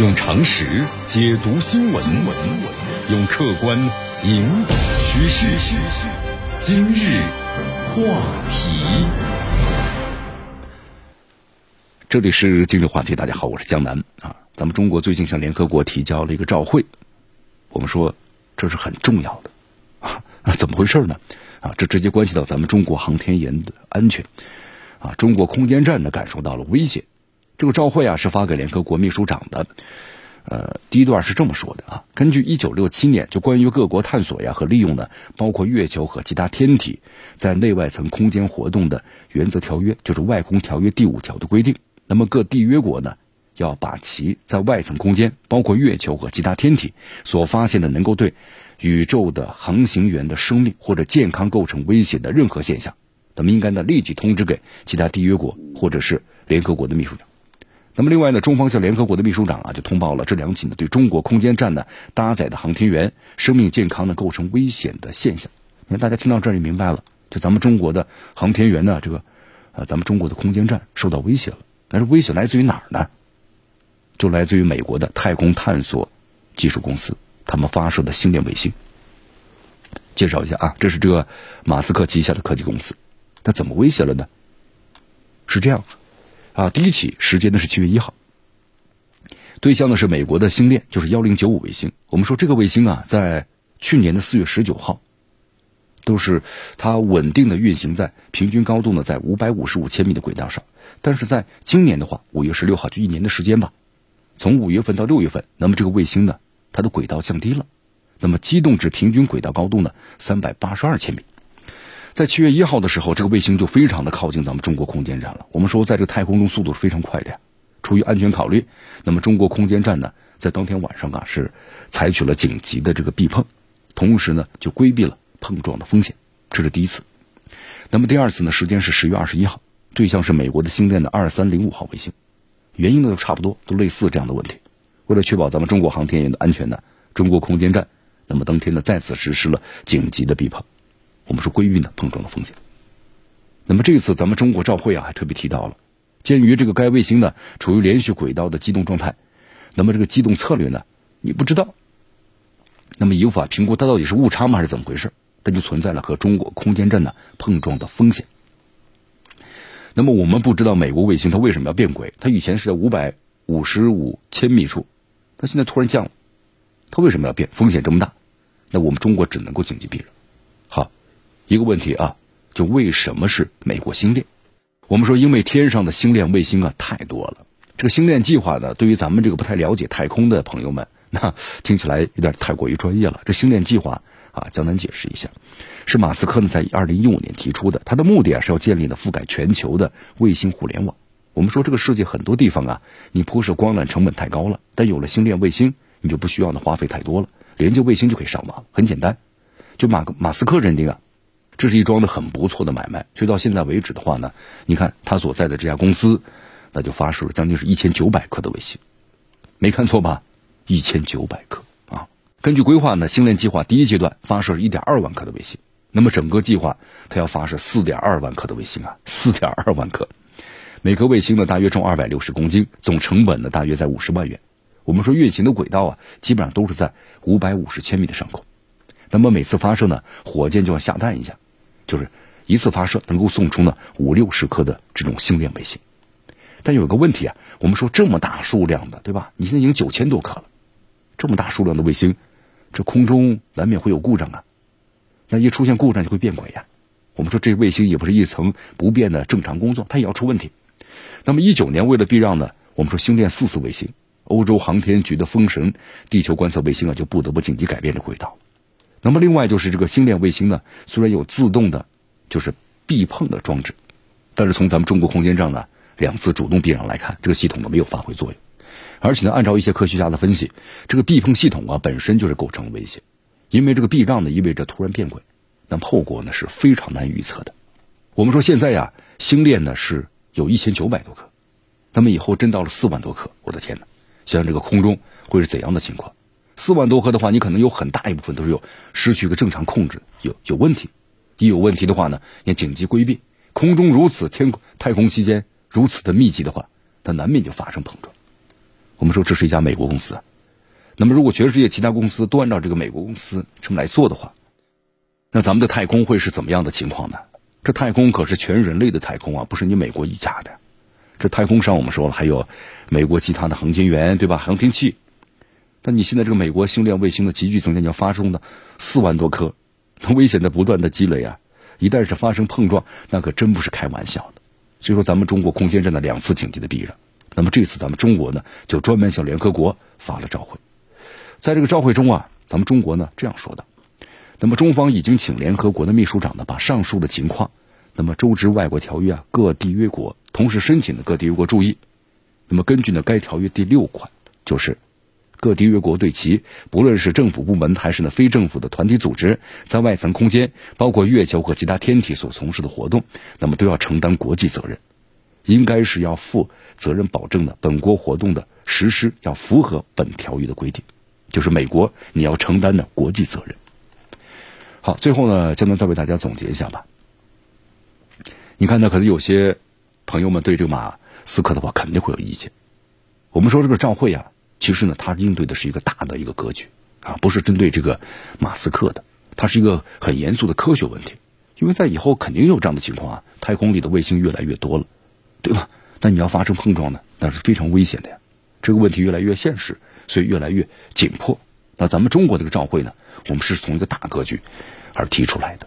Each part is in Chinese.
用常识解读新闻，用客观引导趋势。今日话题，这里是今日话题。大家好，我是江南啊。咱们中国最近向联合国提交了一个照会，我们说这是很重要的啊。怎么回事呢？啊，这直接关系到咱们中国航天员的安全啊。中国空间站呢感受到了威胁。这个照会啊是发给联合国秘书长的，呃，第一段是这么说的啊，根据一九六七年就关于各国探索呀和利用呢，包括月球和其他天体在内外层空间活动的原则条约，就是外空条约第五条的规定，那么各缔约国呢要把其在外层空间，包括月球和其他天体所发现的能够对宇宙的航行员的生命或者健康构成威胁的任何现象，那么应该呢立即通知给其他缔约国或者是联合国的秘书长。那么另外呢，中方向联合国的秘书长啊，就通报了这两起呢对中国空间站呢搭载的航天员生命健康呢构成危险的现象。你看大家听到这儿就明白了，就咱们中国的航天员呢，这个，呃，咱们中国的空间站受到威胁了。但是威胁来自于哪儿呢？就来自于美国的太空探索技术公司，他们发射的星链卫星。介绍一下啊，这是这个马斯克旗下的科技公司，那怎么威胁了呢？是这样。啊，第一起时间呢是七月一号，对象呢是美国的星链，就是幺零九五卫星。我们说这个卫星啊，在去年的四月十九号，都是它稳定的运行在平均高度呢在五百五十五千米的轨道上。但是在今年的话，五月十六号就一年的时间吧，从五月份到六月份，那么这个卫星呢，它的轨道降低了，那么机动至平均轨道高度呢三百八十二千米。在七月一号的时候，这个卫星就非常的靠近咱们中国空间站了。我们说，在这个太空中速度是非常快的呀。出于安全考虑，那么中国空间站呢，在当天晚上啊是采取了紧急的这个避碰，同时呢就规避了碰撞的风险。这是第一次。那么第二次呢，时间是十月二十一号，对象是美国的星链的二三零五号卫星，原因呢都差不多，都类似这样的问题。为了确保咱们中国航天员的安全呢，中国空间站那么当天呢再次实施了紧急的避碰。我们说规避呢碰撞的风险。那么这次咱们中国召会啊，还特别提到了，鉴于这个该卫星呢处于连续轨道的机动状态，那么这个机动策略呢你不知道，那么也无法评估它到底是误差吗还是怎么回事，它就存在了和中国空间站呢碰撞的风险。那么我们不知道美国卫星它为什么要变轨，它以前是在五百五十五千米处，它现在突然降了，它为什么要变？风险这么大，那我们中国只能够紧急避让。一个问题啊，就为什么是美国星链？我们说，因为天上的星链卫星啊太多了。这个星链计划呢，对于咱们这个不太了解太空的朋友们，那听起来有点太过于专业了。这星链计划啊，江南解释一下，是马斯克呢在二零一五年提出的，他的目的啊是要建立呢覆盖全球的卫星互联网。我们说，这个世界很多地方啊，你铺设光缆成本太高了，但有了星链卫星，你就不需要呢花费太多了，连接卫星就可以上网，很简单。就马马斯克认定啊。这是一桩的很不错的买卖，所以到现在为止的话呢，你看他所在的这家公司，那就发射了将近是一千九百颗的卫星，没看错吧？一千九百颗啊！根据规划呢，星链计划第一阶段发射一点二万颗的卫星，那么整个计划它要发射四点二万颗的卫星啊，四点二万颗，每颗卫星呢大约重二百六十公斤，总成本呢大约在五十万元。我们说运行的轨道啊，基本上都是在五百五十千米的上空，那么每次发射呢，火箭就要下蛋一下。就是一次发射能够送出呢五六十颗的这种星链卫星，但有个问题啊，我们说这么大数量的，对吧？你现在已经九千多颗了，这么大数量的卫星，这空中难免会有故障啊。那一出现故障就会变轨呀。我们说这卫星也不是一层不变的正常工作，它也要出问题。那么一九年为了避让呢，我们说星链四次卫星，欧洲航天局的风神地球观测卫星啊，就不得不紧急改变这轨道。那么另外就是这个星链卫星呢，虽然有自动的，就是避碰的装置，但是从咱们中国空间站呢两次主动避让来看，这个系统呢没有发挥作用，而且呢按照一些科学家的分析，这个避碰系统啊本身就是构成了威胁，因为这个避让呢意味着突然变轨，那么后果呢是非常难预测的。我们说现在呀星链呢是有一千九百多颗，那么以后真到了四万多颗，我的天哪，想想这个空中会是怎样的情况？四万多颗的话，你可能有很大一部分都是有失去一个正常控制，有有问题。一有问题的话呢，要紧急规避。空中如此天空太空期间如此的密集的话，它难免就发生碰撞。我们说这是一家美国公司，那么如果全世界其他公司都按照这个美国公司这么来做的话，那咱们的太空会是怎么样的情况呢？这太空可是全人类的太空啊，不是你美国一家的。这太空上我们说了，还有美国其他的航天员，对吧？航天器。那你现在这个美国星链卫星的急剧增加，你要发送的四万多颗，危险的不断的积累啊！一旦是发生碰撞，那可真不是开玩笑的。所以说，咱们中国空间站的两次紧急的避让。那么这次咱们中国呢，就专门向联合国发了照会。在这个照会中啊，咱们中国呢这样说的：那么中方已经请联合国的秘书长呢，把上述的情况，那么周知外国条约啊各缔约国同时申请的各缔约国注意。那么根据呢该条约第六款，就是各缔约国对其不论是政府部门还是呢非政府的团体组织，在外层空间，包括月球和其他天体所从事的活动，那么都要承担国际责任，应该是要负。责任保证的本国活动的实施要符合本条约的规定，就是美国你要承担的国际责任。好，最后呢，江南再为大家总结一下吧。你看呢，可能有些朋友们对这个马斯克的话肯定会有意见。我们说这个照会啊，其实呢，它应对的是一个大的一个格局啊，不是针对这个马斯克的，它是一个很严肃的科学问题。因为在以后肯定有这样的情况啊，太空里的卫星越来越多了，对吧？那你要发生碰撞呢，那是非常危险的呀。这个问题越来越现实，所以越来越紧迫。那咱们中国这个召会呢，我们是从一个大格局而提出来的。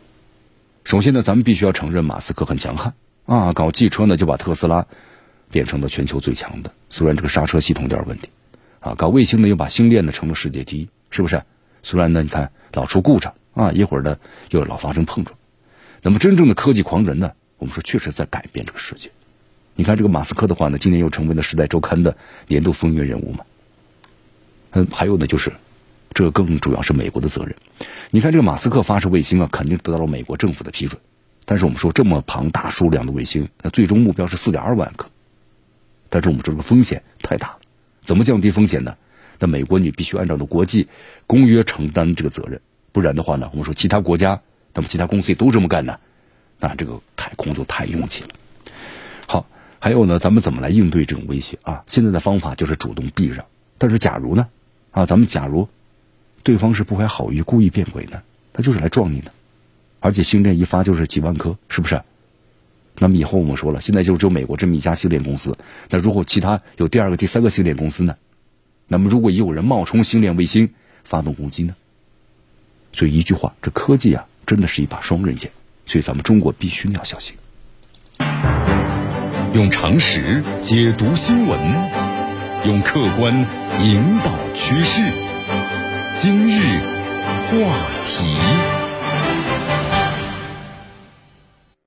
首先呢，咱们必须要承认马斯克很强悍啊，搞汽车呢就把特斯拉变成了全球最强的，虽然这个刹车系统有点问题啊，搞卫星呢又把星链呢成了世界第一，是不是？虽然呢你看老出故障啊，一会儿呢又老发生碰撞。那么真正的科技狂人呢，我们说确实在改变这个世界。你看这个马斯克的话呢，今年又成为了《时代周刊》的年度风云人物嘛。嗯，还有呢，就是这更主要是美国的责任。你看这个马斯克发射卫星啊，肯定得到了美国政府的批准。但是我们说这么庞大数量的卫星，那最终目标是四点二万颗。但是我们说这个风险太大了，怎么降低风险呢？那美国你必须按照的国际公约承担这个责任，不然的话呢，我们说其他国家，那么其他公司也都这么干呢，那这个太空就太拥挤了。好还有呢，咱们怎么来应对这种威胁啊？现在的方法就是主动避让。但是假如呢，啊，咱们假如对方是不怀好意、故意变轨呢，他就是来撞你的，而且星链一发就是几万颗，是不是？那么以后我们说了，现在就只有美国这么一家星链公司。那如果其他有第二个、第三个星链公司呢？那么如果也有人冒充星链卫星发动攻击呢？所以一句话，这科技啊，真的是一把双刃剑。所以咱们中国必须要小心。用常识解读新闻，用客观引导趋势。今日话题。